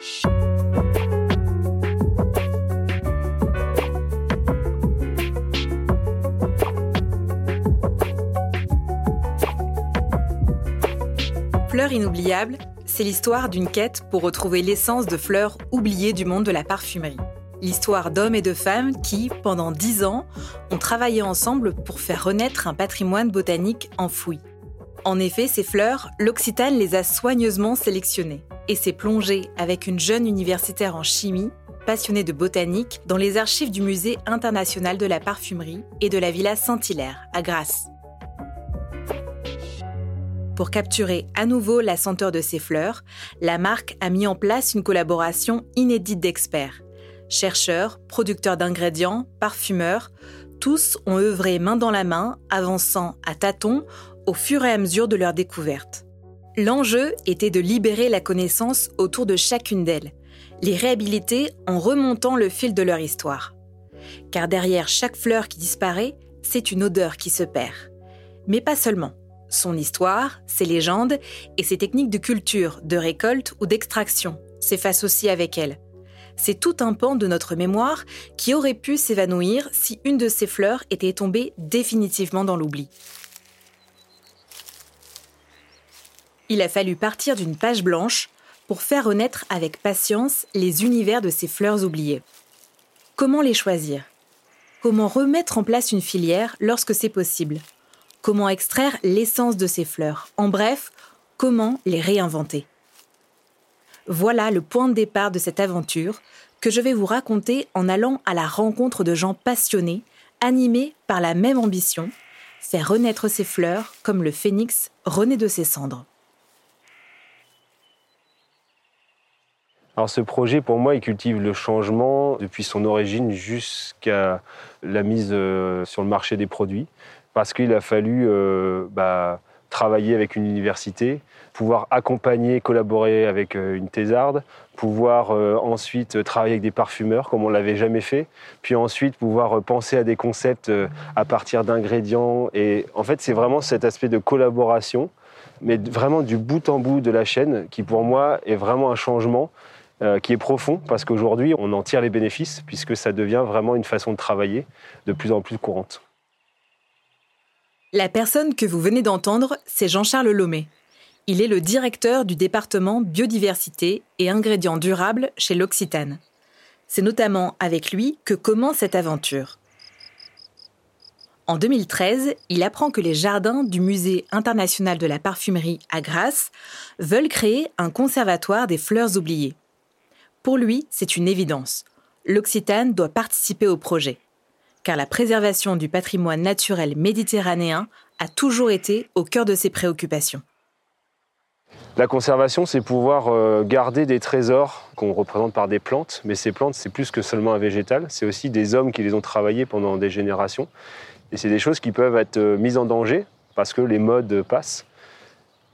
Fleurs inoubliables, c'est l'histoire d'une quête pour retrouver l'essence de fleurs oubliées du monde de la parfumerie. L'histoire d'hommes et de femmes qui, pendant dix ans, ont travaillé ensemble pour faire renaître un patrimoine botanique enfoui. En effet, ces fleurs, l'Occitane les a soigneusement sélectionnées et s'est plongée avec une jeune universitaire en chimie, passionnée de botanique, dans les archives du Musée international de la parfumerie et de la Villa Saint-Hilaire, à Grasse. Pour capturer à nouveau la senteur de ces fleurs, la marque a mis en place une collaboration inédite d'experts. Chercheurs, producteurs d'ingrédients, parfumeurs, tous ont œuvré main dans la main, avançant à tâtons au fur et à mesure de leur découverte. L'enjeu était de libérer la connaissance autour de chacune d'elles, les réhabiliter en remontant le fil de leur histoire. Car derrière chaque fleur qui disparaît, c'est une odeur qui se perd. Mais pas seulement son histoire, ses légendes et ses techniques de culture, de récolte ou d'extraction s'effacent aussi avec elle. C'est tout un pan de notre mémoire qui aurait pu s'évanouir si une de ces fleurs était tombée définitivement dans l'oubli. Il a fallu partir d'une page blanche pour faire renaître avec patience les univers de ces fleurs oubliées. Comment les choisir? Comment remettre en place une filière lorsque c'est possible? Comment extraire l'essence de ces fleurs, en bref, comment les réinventer? Voilà le point de départ de cette aventure que je vais vous raconter en allant à la rencontre de gens passionnés, animés par la même ambition, faire renaître ces fleurs comme le phénix renaît de ses cendres. Alors ce projet, pour moi, il cultive le changement depuis son origine jusqu'à la mise euh, sur le marché des produits parce qu'il a fallu euh, bah, travailler avec une université, pouvoir accompagner, collaborer avec euh, une thésarde, pouvoir ensuite travailler avec des parfumeurs comme on l'avait jamais fait, puis ensuite pouvoir penser à des concepts à partir d'ingrédients. Et en fait, c'est vraiment cet aspect de collaboration, mais vraiment du bout en bout de la chaîne, qui pour moi est vraiment un changement qui est profond, parce qu'aujourd'hui, on en tire les bénéfices, puisque ça devient vraiment une façon de travailler de plus en plus courante. La personne que vous venez d'entendre, c'est Jean-Charles Lomé. Il est le directeur du département biodiversité et ingrédients durables chez l'Occitane. C'est notamment avec lui que commence cette aventure. En 2013, il apprend que les jardins du Musée international de la parfumerie à Grasse veulent créer un conservatoire des fleurs oubliées. Pour lui, c'est une évidence. L'Occitane doit participer au projet car la préservation du patrimoine naturel méditerranéen a toujours été au cœur de ses préoccupations. La conservation, c'est pouvoir euh, garder des trésors qu'on représente par des plantes, mais ces plantes, c'est plus que seulement un végétal, c'est aussi des hommes qui les ont travaillées pendant des générations. Et c'est des choses qui peuvent être euh, mises en danger parce que les modes passent.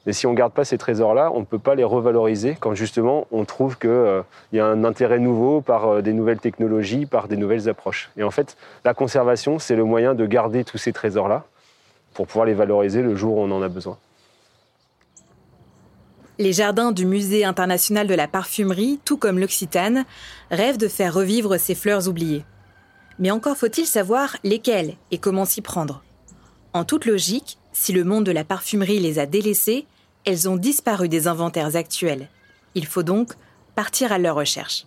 Mais si on ne garde pas ces trésors-là, on ne peut pas les revaloriser quand justement on trouve qu'il euh, y a un intérêt nouveau par euh, des nouvelles technologies, par des nouvelles approches. Et en fait, la conservation, c'est le moyen de garder tous ces trésors-là pour pouvoir les valoriser le jour où on en a besoin. Les jardins du Musée international de la parfumerie, tout comme l'Occitane, rêvent de faire revivre ces fleurs oubliées. Mais encore faut-il savoir lesquelles et comment s'y prendre. En toute logique, si le monde de la parfumerie les a délaissées, elles ont disparu des inventaires actuels. Il faut donc partir à leur recherche.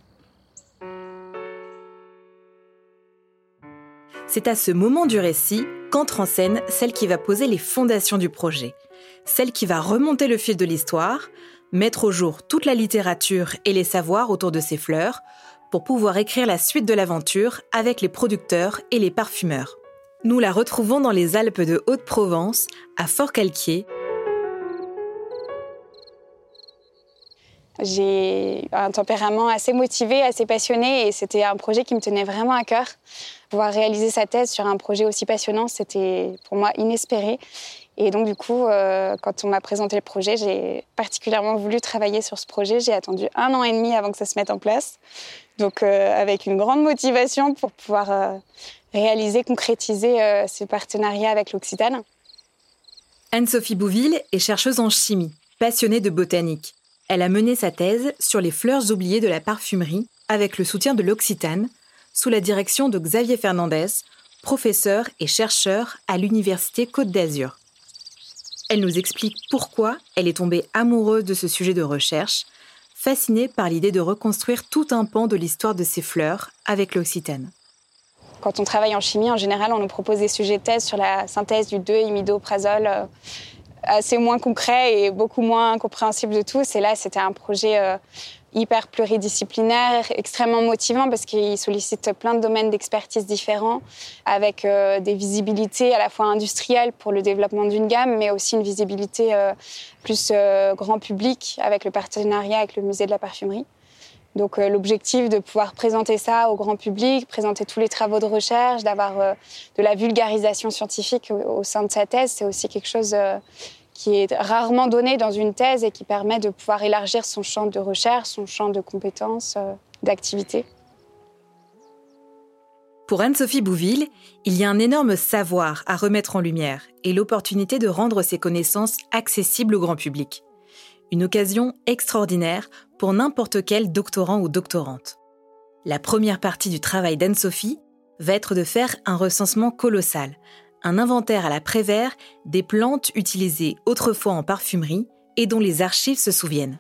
C'est à ce moment du récit qu'entre en scène celle qui va poser les fondations du projet, celle qui va remonter le fil de l'histoire, mettre au jour toute la littérature et les savoirs autour de ces fleurs, pour pouvoir écrire la suite de l'aventure avec les producteurs et les parfumeurs. Nous la retrouvons dans les Alpes de Haute-Provence, à Fort-Calquier, J'ai un tempérament assez motivé, assez passionné et c'était un projet qui me tenait vraiment à cœur. Pouvoir réaliser sa thèse sur un projet aussi passionnant, c'était pour moi inespéré. Et donc du coup, euh, quand on m'a présenté le projet, j'ai particulièrement voulu travailler sur ce projet. J'ai attendu un an et demi avant que ça se mette en place. Donc euh, avec une grande motivation pour pouvoir euh, réaliser, concrétiser ce partenariat avec l'Occitane. Anne-Sophie Bouville est chercheuse en chimie, passionnée de botanique. Elle a mené sa thèse sur les fleurs oubliées de la parfumerie avec le soutien de l'Occitane, sous la direction de Xavier Fernandez, professeur et chercheur à l'Université Côte d'Azur. Elle nous explique pourquoi elle est tombée amoureuse de ce sujet de recherche, fascinée par l'idée de reconstruire tout un pan de l'histoire de ces fleurs avec l'Occitane. Quand on travaille en chimie, en général, on nous propose des sujets de thèse sur la synthèse du 2-imidoprazole, euh, assez moins concret et beaucoup moins compréhensible de tous. Et là, c'était un projet euh, hyper pluridisciplinaire, extrêmement motivant parce qu'il sollicite plein de domaines d'expertise différents, avec euh, des visibilités à la fois industrielles pour le développement d'une gamme, mais aussi une visibilité plus grand public avec le partenariat avec le musée de la parfumerie. Donc euh, l'objectif de pouvoir présenter ça au grand public, présenter tous les travaux de recherche, d'avoir euh, de la vulgarisation scientifique au, sein de sa thèse, c'est aussi quelque chose euh, qui est rarement donné dans une thèse et qui permet de pouvoir élargir son champ de recherche, son champ de compétences, d'activité. Pour Anne-Sophie Bouville, il y a un énorme savoir à remettre en lumière et l'opportunité de rendre ses connaissances accessibles au grand public. Une occasion extraordinaire pour n'importe quel doctorant ou doctorante. La première partie du travail d'Anne-Sophie va être de faire un recensement colossal, un inventaire à la Prévert des plantes utilisées autrefois en parfumerie et dont les archives se souviennent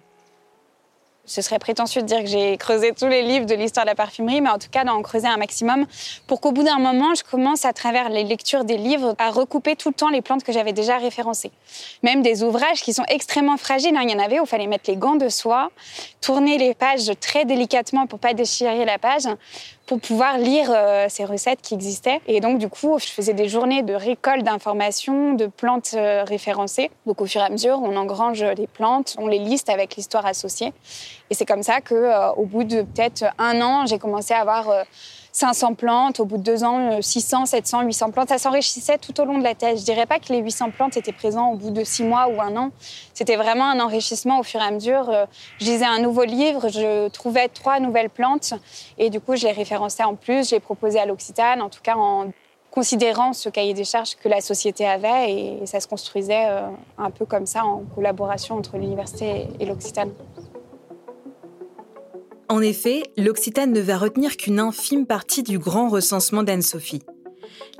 ce serait prétentieux de dire que j'ai creusé tous les livres de l'histoire de la parfumerie, mais en tout cas d'en creuser un maximum pour qu'au bout d'un moment, je commence à travers les lectures des livres à recouper tout le temps les plantes que j'avais déjà référencées. Même des ouvrages qui sont extrêmement fragiles. Hein. Il y en avait où il fallait mettre les gants de soie, tourner les pages très délicatement pour pas déchirer la page pour pouvoir lire euh, ces recettes qui existaient. Et donc, du coup, je faisais des journées de récolte d'informations, de plantes euh, référencées. Donc, au fur et à mesure, on engrange les plantes, on les liste avec l'histoire associée. Et c'est comme ça que, euh, au bout de peut-être un an, j'ai commencé à avoir 500 plantes, au bout de deux ans, 600, 700, 800 plantes. Ça s'enrichissait tout au long de la thèse. Je dirais pas que les 800 plantes étaient présentes au bout de six mois ou un an. C'était vraiment un enrichissement au fur et à mesure. Euh, je lisais un nouveau livre, je trouvais trois nouvelles plantes et du coup, je les référençais en plus, je les proposais à l'Occitane, en tout cas en considérant ce cahier des charges que la société avait et ça se construisait euh, un peu comme ça en collaboration entre l'université et l'Occitane. En effet, l'Occitane ne va retenir qu'une infime partie du grand recensement d'Anne-Sophie.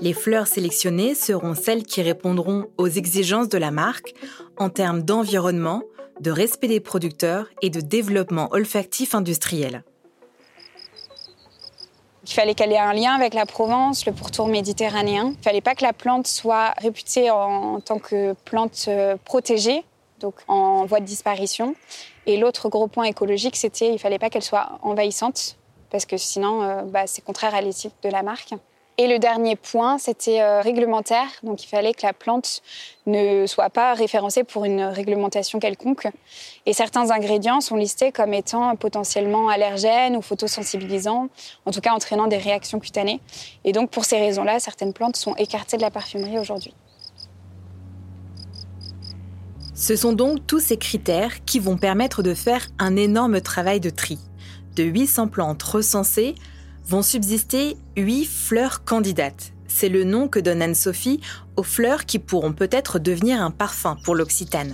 Les fleurs sélectionnées seront celles qui répondront aux exigences de la marque en termes d'environnement, de respect des producteurs et de développement olfactif industriel. Il fallait qu'elle ait un lien avec la Provence, le pourtour méditerranéen. Il ne fallait pas que la plante soit réputée en tant que plante euh, protégée, donc en voie de disparition. Et l'autre gros point écologique, c'était il fallait pas qu'elle soit envahissante, parce que sinon, euh, bah, c'est contraire à l'éthique de la marque. Et le dernier point, c'était euh, réglementaire. Donc il fallait que la plante ne soit pas référencée pour une réglementation quelconque. Et certains ingrédients sont listés comme étant potentiellement allergènes ou photosensibilisants, en tout cas entraînant des réactions cutanées. Et donc pour ces raisons-là, certaines plantes sont écartées de la parfumerie aujourd'hui. Ce sont donc tous ces critères qui vont permettre de faire un énorme travail de tri. De 800 plantes recensées, vont subsister 8 fleurs candidates. C'est le nom que donne Anne-Sophie aux fleurs qui pourront peut-être devenir un parfum pour l'Occitane.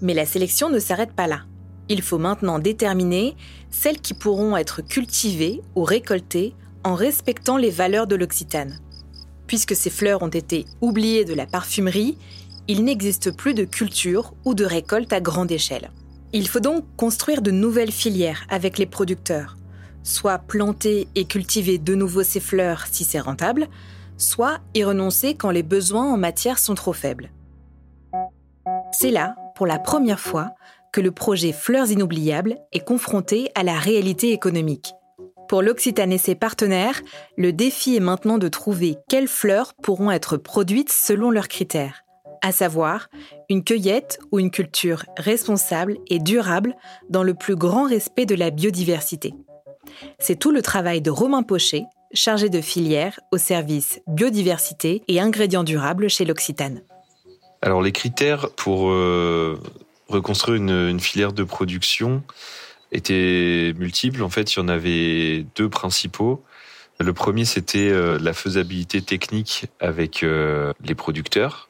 Mais la sélection ne s'arrête pas là. Il faut maintenant déterminer celles qui pourront être cultivées ou récoltées en respectant les valeurs de l'Occitane. Puisque ces fleurs ont été oubliées de la parfumerie, il n'existe plus de culture ou de récolte à grande échelle. Il faut donc construire de nouvelles filières avec les producteurs, soit planter et cultiver de nouveau ces fleurs si c'est rentable, soit y renoncer quand les besoins en matière sont trop faibles. C'est là, pour la première fois, que le projet Fleurs inoubliables est confronté à la réalité économique. Pour l'Occitane et ses partenaires, le défi est maintenant de trouver quelles fleurs pourront être produites selon leurs critères à savoir une cueillette ou une culture responsable et durable dans le plus grand respect de la biodiversité. C'est tout le travail de Romain Pochet, chargé de filière au service biodiversité et ingrédients durables chez l'Occitane. Alors les critères pour euh, reconstruire une, filière de production étaient multiples. En fait, il y en avait deux principaux. Le premier, c'était euh, la faisabilité technique avec euh, les producteurs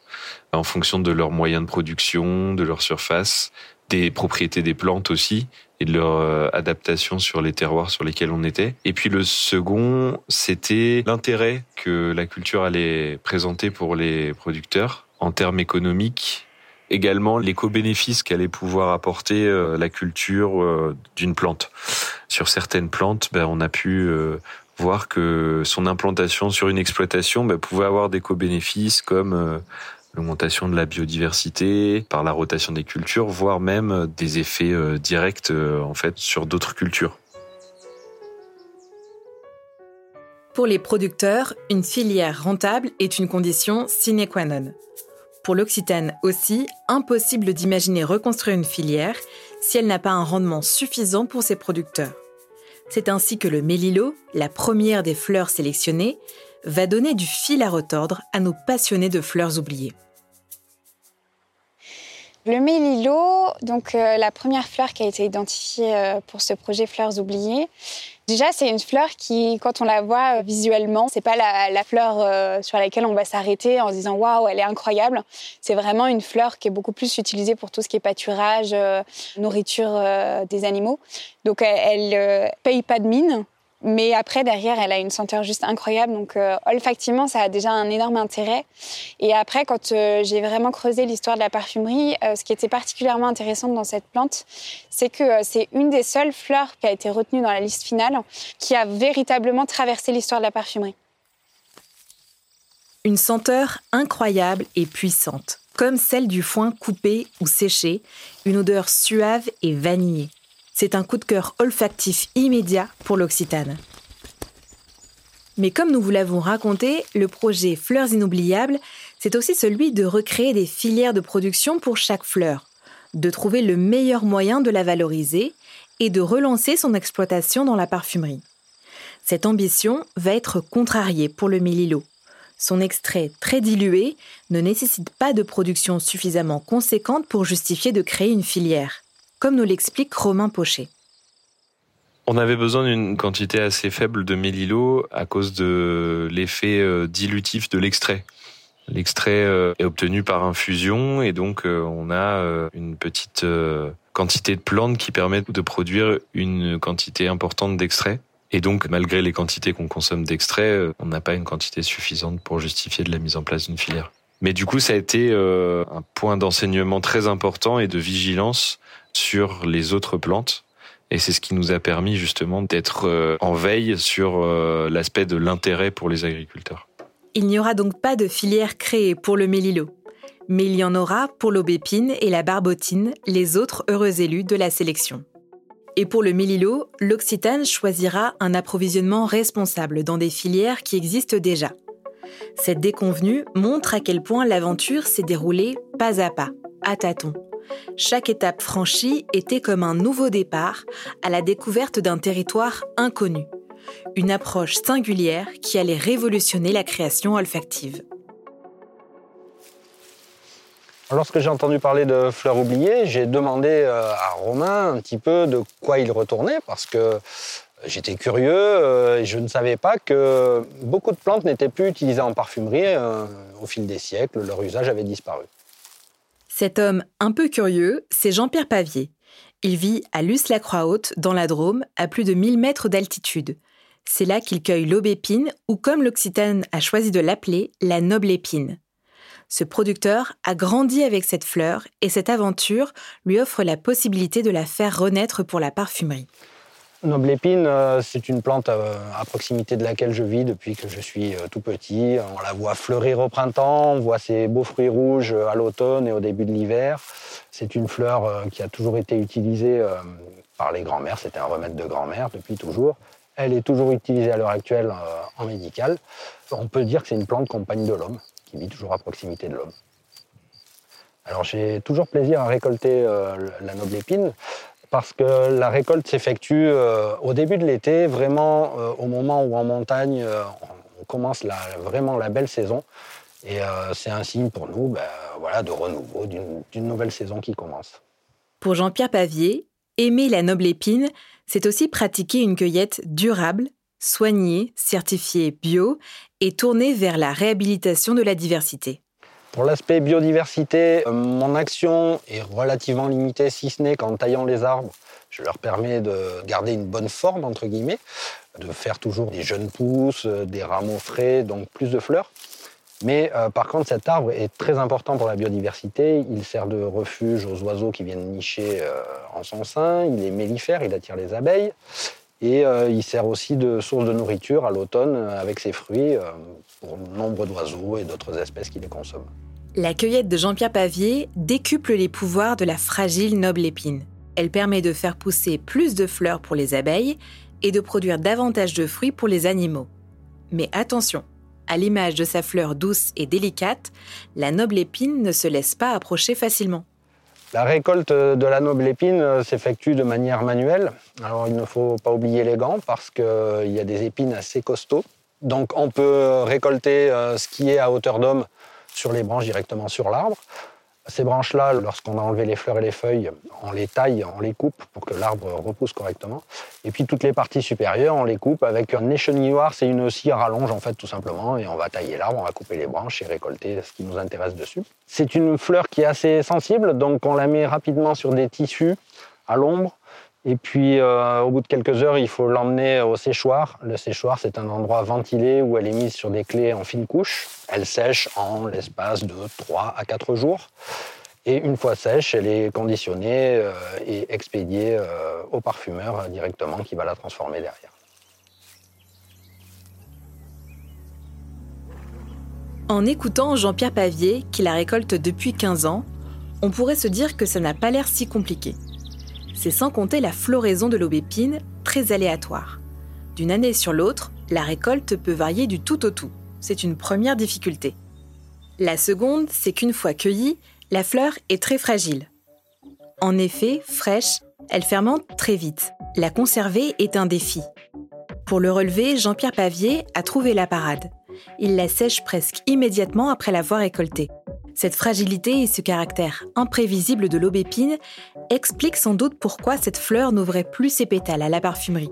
en fonction de leurs moyens de production, de leur surface, des propriétés des plantes aussi et de leur euh, adaptation sur les terroirs sur lesquels on était. Et puis le second, c'était l'intérêt que la culture allait présenter pour les producteurs en termes économiques, également l'éco-bénéfice qu'allait pouvoir apporter euh, la culture euh, d'une plante. Sur certaines plantes, ben, on a pu voir que son implantation sur une exploitation ben, pouvait avoir des co-bénéfices comme l'augmentation de la biodiversité, par la rotation des cultures, voire même des effets euh, directs euh, en fait sur d'autres cultures. Pour les producteurs, une filière rentable est une condition sine qua non. Pour l'Occitane aussi, impossible d'imaginer reconstruire une filière si elle n'a pas un rendement suffisant pour ses producteurs. C'est ainsi que le mélilo, la première des fleurs sélectionnées, va donner du fil à retordre à nos passionnés de fleurs oubliées. Le mélilo, donc euh, la première fleur qui a été identifiée euh, pour ce projet Fleurs oubliées. Déjà, c'est une fleur qui, quand on la voit euh, visuellement, c'est pas la, fleur sur laquelle on va s'arrêter en se disant waouh, elle est incroyable. C'est vraiment une fleur qui est beaucoup plus utilisée pour tout ce qui est pâturage, nourriture des animaux. Donc, elle, elle paye pas de mine. Mais après, derrière, elle a une senteur juste incroyable. Donc, euh, olfactivement, ça a déjà un énorme intérêt. Et après, quand euh, j'ai vraiment creusé l'histoire de la parfumerie, euh, ce qui était particulièrement intéressant dans cette plante, c'est que c'est une des seules fleurs qui a été retenue dans la liste finale qui a véritablement traversé l'histoire de la parfumerie. Une senteur incroyable et puissante, comme celle du foin coupé ou séché, une odeur suave et vanillée c'est un coup de cœur olfactif immédiat pour l'Occitane. Mais comme nous vous l'avons raconté, le projet Fleurs inoubliables, c'est aussi celui de recréer des filières de production pour chaque fleur, de trouver le meilleur moyen de la valoriser et de relancer son exploitation dans la parfumerie. Cette ambition va être contrariée pour le mélilo. Son extrait très dilué ne nécessite pas de production suffisamment conséquente pour justifier de créer une filière comme nous l'explique Romain Pochet. On avait besoin d'une quantité assez faible de mélilo à cause de l'effet euh, dilutif de l'extrait. L'extrait euh, est obtenu par infusion et donc euh, on a une petite quantité de plantes qui permettent de produire une quantité importante d'extrait. Et donc, malgré les quantités qu'on consomme d'extrait, on n'a pas une quantité suffisante pour justifier de la mise en place d'une filière. Mais du coup, ça a été un point d'enseignement très important et de vigilance sur les autres plantes. Et c'est ce qui nous a permis justement d'être euh, en veille sur euh, l'aspect de l'intérêt pour les agriculteurs. Il n'y aura donc pas de filière créée pour le mélilo. Mais il y en aura pour l'aubépine et la barbotine, les autres heureux élus de la sélection. Et pour le mélilo, l'Occitane choisira un approvisionnement responsable dans des filières qui existent déjà. Cette déconvenue montre à quel point l'aventure s'est déroulée pas à pas, à tâtons. Chaque étape franchie était comme un nouveau départ à la découverte d'un territoire inconnu. Une approche singulière qui allait révolutionner la création olfactive. Lorsque j'ai entendu parler de fleurs oubliées, j'ai demandé euh, à Romain un petit peu de quoi il retournait parce que j'étais curieux euh, et je ne savais pas que beaucoup de plantes n'étaient plus utilisées en parfumerie. Euh, au fil des siècles, leur usage avait disparu. Cet homme un peu curieux, c'est Jean-Pierre Pavier. Il vit à Luce-la-Croix-Haute, dans la Drôme, à plus de 1000 mètres d'altitude. C'est là qu'il cueille l'aubépine, ou comme l'Occitane a choisi de l'appeler, la noble épine. Ce producteur a grandi avec cette fleur et cette aventure lui offre la possibilité de la faire renaître pour la parfumerie. Noble épine, euh, c'est une plante euh, à proximité de laquelle je vis depuis que je suis euh, tout petit. On la voit fleurir au printemps, on voit ses beaux fruits rouges à l'automne et au début de l'hiver. C'est une fleur qui a toujours été utilisée par les grands-mères, c'était un remède de grand-mère depuis toujours. Elle est toujours utilisée à l'heure actuelle en médical. On peut dire que c'est une plante compagne de l'homme, qui vit toujours à proximité de l'homme. Alors j'ai toujours plaisir à récolter la noble épine parce que la récolte s'effectue euh, au début de l'été, vraiment euh, au moment où en montagne euh, on commence vraiment la belle saison. Et c'est un signe pour nous ben, voilà, de renouveau, d'une nouvelle saison qui commence. Pour Jean-Pierre Pavier, aimer la noble épine, c'est aussi pratiquer une cueillette durable, soignée, certifiée bio et tournée vers la réhabilitation de la diversité Pour l'aspect biodiversité, euh, mon action est relativement limitée, si ce n'est qu'en taillant les arbres, je leur permets de garder une bonne forme, entre guillemets, de faire toujours des jeunes pousses, euh, des rameaux frais, donc plus de fleurs. Mais euh, par contre, cet arbre est très important pour la biodiversité. Il sert de refuge aux oiseaux qui viennent nicher en son sein. Il est mellifère, il attire les abeilles. Et il sert aussi de source de nourriture à l'automne avec ses fruits pour nombre d'oiseaux et d'autres espèces qui les consomment. La cueillette de Jean-Pierre Pavier décuple les pouvoirs de la fragile noble épine. Elle permet de faire pousser plus de fleurs pour les abeilles et de produire davantage de fruits pour les animaux. Mais attention, à l'image de sa fleur douce et délicate, la noble épine ne se laisse pas approcher facilement. La récolte de la noble épine s'effectue de manière manuelle. Alors il ne faut pas oublier les gants parce qu'il y a des épines assez costauds. Donc on peut récolter euh, ce qui est à hauteur d'homme sur les branches directement sur l'arbre. Ces branches-là, lorsqu'on a enlevé les fleurs et les feuilles, on les taille, on les coupe pour que l'arbre repousse correctement. Et puis toutes les parties supérieures, on les coupe avec un échenilloir, c'est une scie à rallonge en fait tout simplement, et on va tailler l'arbre, on va couper les branches et récolter ce qui nous intéresse dessus. C'est une fleur qui est assez sensible, donc on la met rapidement sur des tissus à l'ombre et puis, euh, au bout de quelques heures, il faut l'emmener au séchoir. Le séchoir, c'est un endroit ventilé où elle est mise sur des clés en fine couche. Elle sèche en l'espace de 3 à 4 jours. Et une fois sèche, elle est conditionnée euh, et expédiée euh, au parfumeur directement qui va la transformer derrière. En écoutant Jean-Pierre Pavier, qui la récolte depuis 15 ans, on pourrait se dire que ça n'a pas l'air si compliqué. C'est sans compter la floraison de l'aubépine, très aléatoire. D'une année sur l'autre, la récolte peut varier du tout au tout. C'est une première difficulté. La seconde, c'est qu'une fois cueillie, la fleur est très fragile. En effet, fraîche, elle fermente très vite. La conserver est un défi. Pour le relever, Jean-Pierre Pavier a trouvé la parade. Il la sèche presque immédiatement après l'avoir récoltée. Cette fragilité et ce caractère imprévisible de l'aubépine expliquent sans doute pourquoi cette fleur n'ouvrait plus ses pétales à la parfumerie.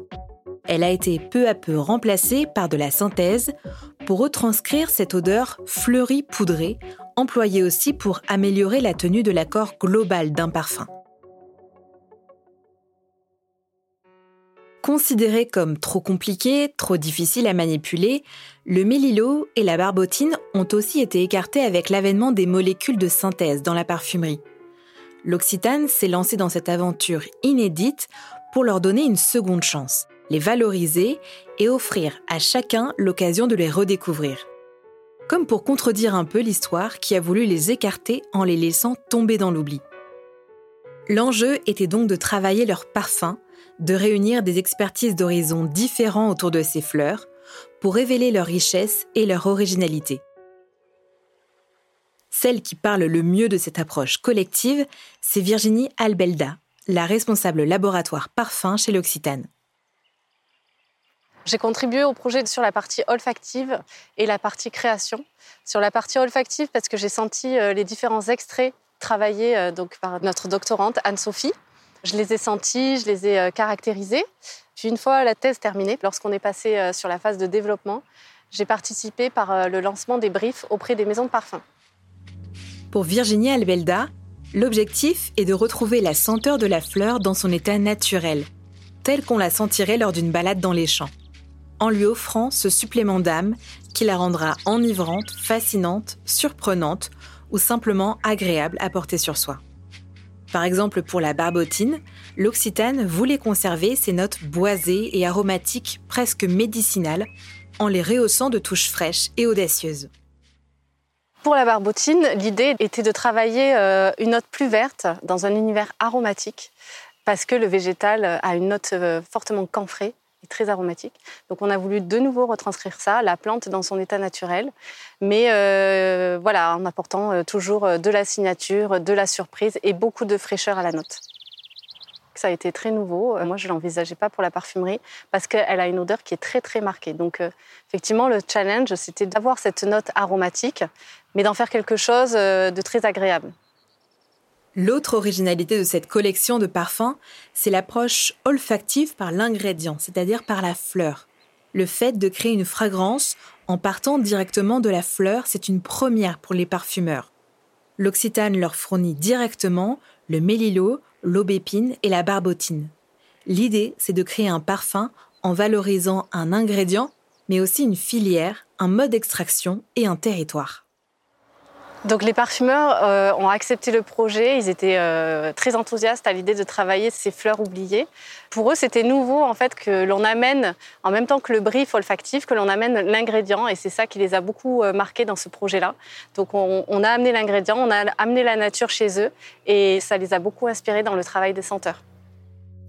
Elle a été peu à peu remplacée par de la synthèse pour retranscrire cette odeur fleurie poudrée, employée aussi pour améliorer la tenue de l'accord global d'un parfum. Considérés comme trop compliqués, trop difficiles à manipuler, le mélilo et la barbotine ont aussi été écartés avec l'avènement des molécules de synthèse dans la parfumerie. L'Occitane s'est lancé dans cette aventure inédite pour leur donner une seconde chance, les valoriser et offrir à chacun l'occasion de les redécouvrir. Comme pour contredire un peu l'histoire qui a voulu les écarter en les laissant tomber dans l'oubli. L'enjeu était donc de travailler leur parfum de réunir des expertises d'horizons différents autour de ces fleurs pour révéler leur richesse et leur originalité. Celle qui parle le mieux de cette approche collective, c'est Virginie Albelda, la responsable laboratoire parfum chez l'Occitane. J'ai contribué au projet sur la partie olfactive et la partie création. Sur la partie olfactive, parce que j'ai senti euh, les différents extraits travaillés euh, donc par notre doctorante Anne-Sophie, je les ai sentis, je les ai euh, caractérisés. Puis une fois la thèse terminée, lorsqu'on est passé euh, sur la phase de développement, j'ai participé par euh, le lancement des briefs auprès des maisons de parfum. Pour Virginie Albelda, l'objectif est de retrouver la senteur de la fleur dans son état naturel, tel qu'on la sentirait lors d'une balade dans les champs, en lui offrant ce supplément d'âme qui la rendra enivrante, fascinante, surprenante ou simplement agréable à porter sur soi. Par exemple, pour la barbotine, l'Occitane voulait conserver ses notes boisées et aromatiques presque médicinales en les rehaussant de touches fraîches et audacieuses. Pour la barbotine, l'idée était de travailler euh, une note plus verte dans un univers aromatique parce que le végétal a une note euh, fortement camphrée très aromatique. Donc on a voulu de nouveau retranscrire ça, la plante dans son état naturel, mais euh, voilà, en apportant euh, toujours euh, de la signature, de la surprise et beaucoup de fraîcheur à la note. Ça a été très nouveau. Moi, je ne l'envisageais pas pour la parfumerie parce qu'elle a une odeur qui est très, très marquée. Donc, effectivement, le challenge, c'était d'avoir cette note aromatique, mais d'en faire quelque chose de très agréable. L'autre originalité de cette collection de parfums, c'est l'approche olfactive par l'ingrédient, c'est-à-dire par la fleur. Le fait de créer une fragrance en partant directement de la fleur, c'est une première pour les parfumeurs. L'Occitane leur fournit directement le mélilo, l'aubépine et la barbotine. L'idée, c'est de créer un parfum en valorisant un ingrédient, mais aussi une filière, un mode d'extraction et un territoire. Donc les parfumeurs euh, ont accepté le projet, ils étaient euh, très enthousiastes à l'idée de travailler ces fleurs oubliées. Pour eux, c'était nouveau en fait que l'on amène, en même temps que le brief olfactif, que l'on amène l'ingrédient et c'est ça qui les a beaucoup euh, marqués dans ce projet-là. Donc on, a amené l'ingrédient, on a amené la nature chez eux et ça les a beaucoup inspirés dans le travail des senteurs.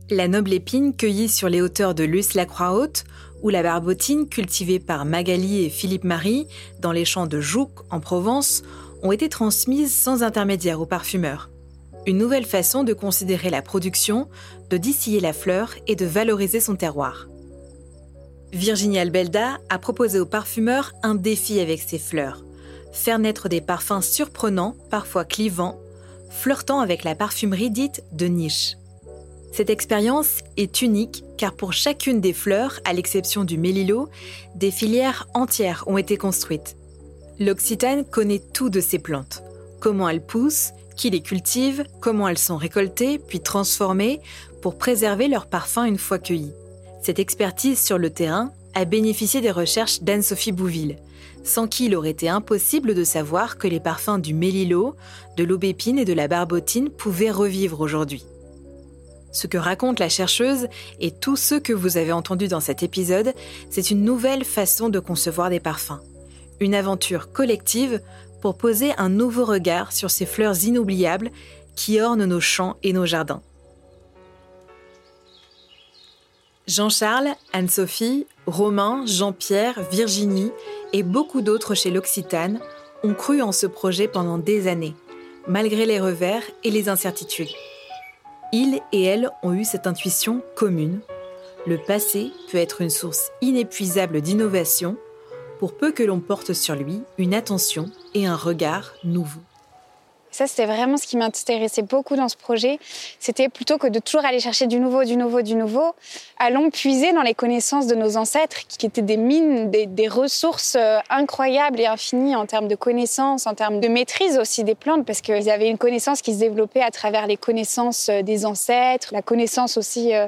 La noble épine cueillie sur les hauteurs de Luce-la-Croix-Haute ou la barbotine cultivée par Magali et Philippe Marie dans les champs de Jouques en Provence ont été transmises sans intermédiaire aux parfumeurs. Une nouvelle façon de considérer la production, de distiller la fleur et de valoriser son terroir. Virginie Albelda a proposé aux parfumeurs un défi avec ses fleurs. Faire naître des parfums surprenants, parfois clivants, flirtant avec la parfumerie dite de niche. Cette expérience est unique car pour chacune des fleurs, à l'exception du mélilo, des filières entières ont été construites. L'Occitane connaît tout de ces plantes. Comment elles poussent, qui les cultive, comment elles sont récoltées puis transformées pour préserver leur parfum une fois cueillis. Cette expertise sur le terrain a bénéficié des recherches d'Anne-Sophie Bouville, sans qui il aurait été impossible de savoir que les parfums du mélilo, de l'aubépine et de la barbotine pouvaient revivre aujourd'hui. Ce que raconte la chercheuse et tout ce que vous avez entendu dans cet épisode, c'est une nouvelle façon de concevoir des parfums une aventure collective pour poser un nouveau regard sur ces fleurs inoubliables qui ornent nos champs et nos jardins. Jean-Charles, Anne-Sophie, Romain, Jean-Pierre, Virginie et beaucoup d'autres chez l'Occitane ont cru en ce projet pendant des années, malgré les revers et les incertitudes. Ils et elles ont eu cette intuition commune. Le passé peut être une source inépuisable d'innovation pour peu que l'on porte sur lui une attention et un regard nouveau. Ça, c'était vraiment ce qui m'intéressait beaucoup dans ce projet. C'était plutôt que de toujours aller chercher du nouveau, du nouveau, du nouveau, allons puiser dans les connaissances de nos ancêtres, qui étaient des mines, des, ressources euh, incroyables et infinies en termes de connaissances, en termes de maîtrise aussi des plantes, parce qu'ils avaient une connaissance qui se développait à travers les connaissances euh, des ancêtres, la connaissance aussi euh,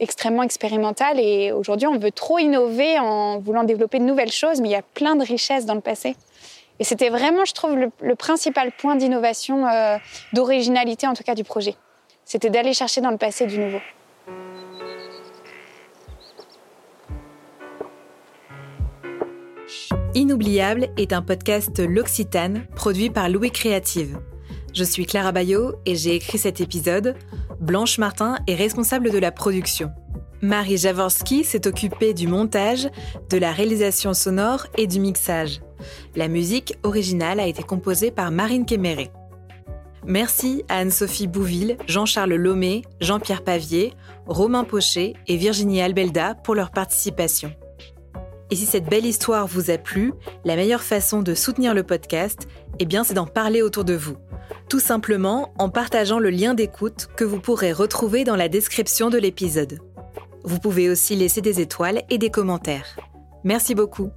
extrêmement expérimental et aujourd'hui on veut trop innover en voulant développer de nouvelles choses, mais il y a plein de richesses dans le passé. Et c'était vraiment, je trouve, le, principal point d'innovation, euh, d'originalité en tout cas du projet. C'était d'aller chercher dans le passé du nouveau. Inoubliable est un podcast L'Occitane produit par Louis Créative. Je suis Clara Bayot et j'ai écrit cet épisode. Blanche Martin est responsable de la production. Marie Jaworski s'est occupée du montage, de la réalisation sonore et du mixage. La musique originale a été composée par Marine Kéméré. Merci à Anne-Sophie Bouville, Jean-Charles Lomé, Jean-Pierre Pavier, Romain Pochet et Virginie Albelda pour leur participation. Et si cette belle histoire vous a plu, la meilleure façon de soutenir le podcast, eh c'est d'en parler autour de vous tout simplement en partageant le lien d'écoute que vous pourrez retrouver dans la description de l'épisode. Vous pouvez aussi laisser des étoiles et des commentaires. Merci beaucoup.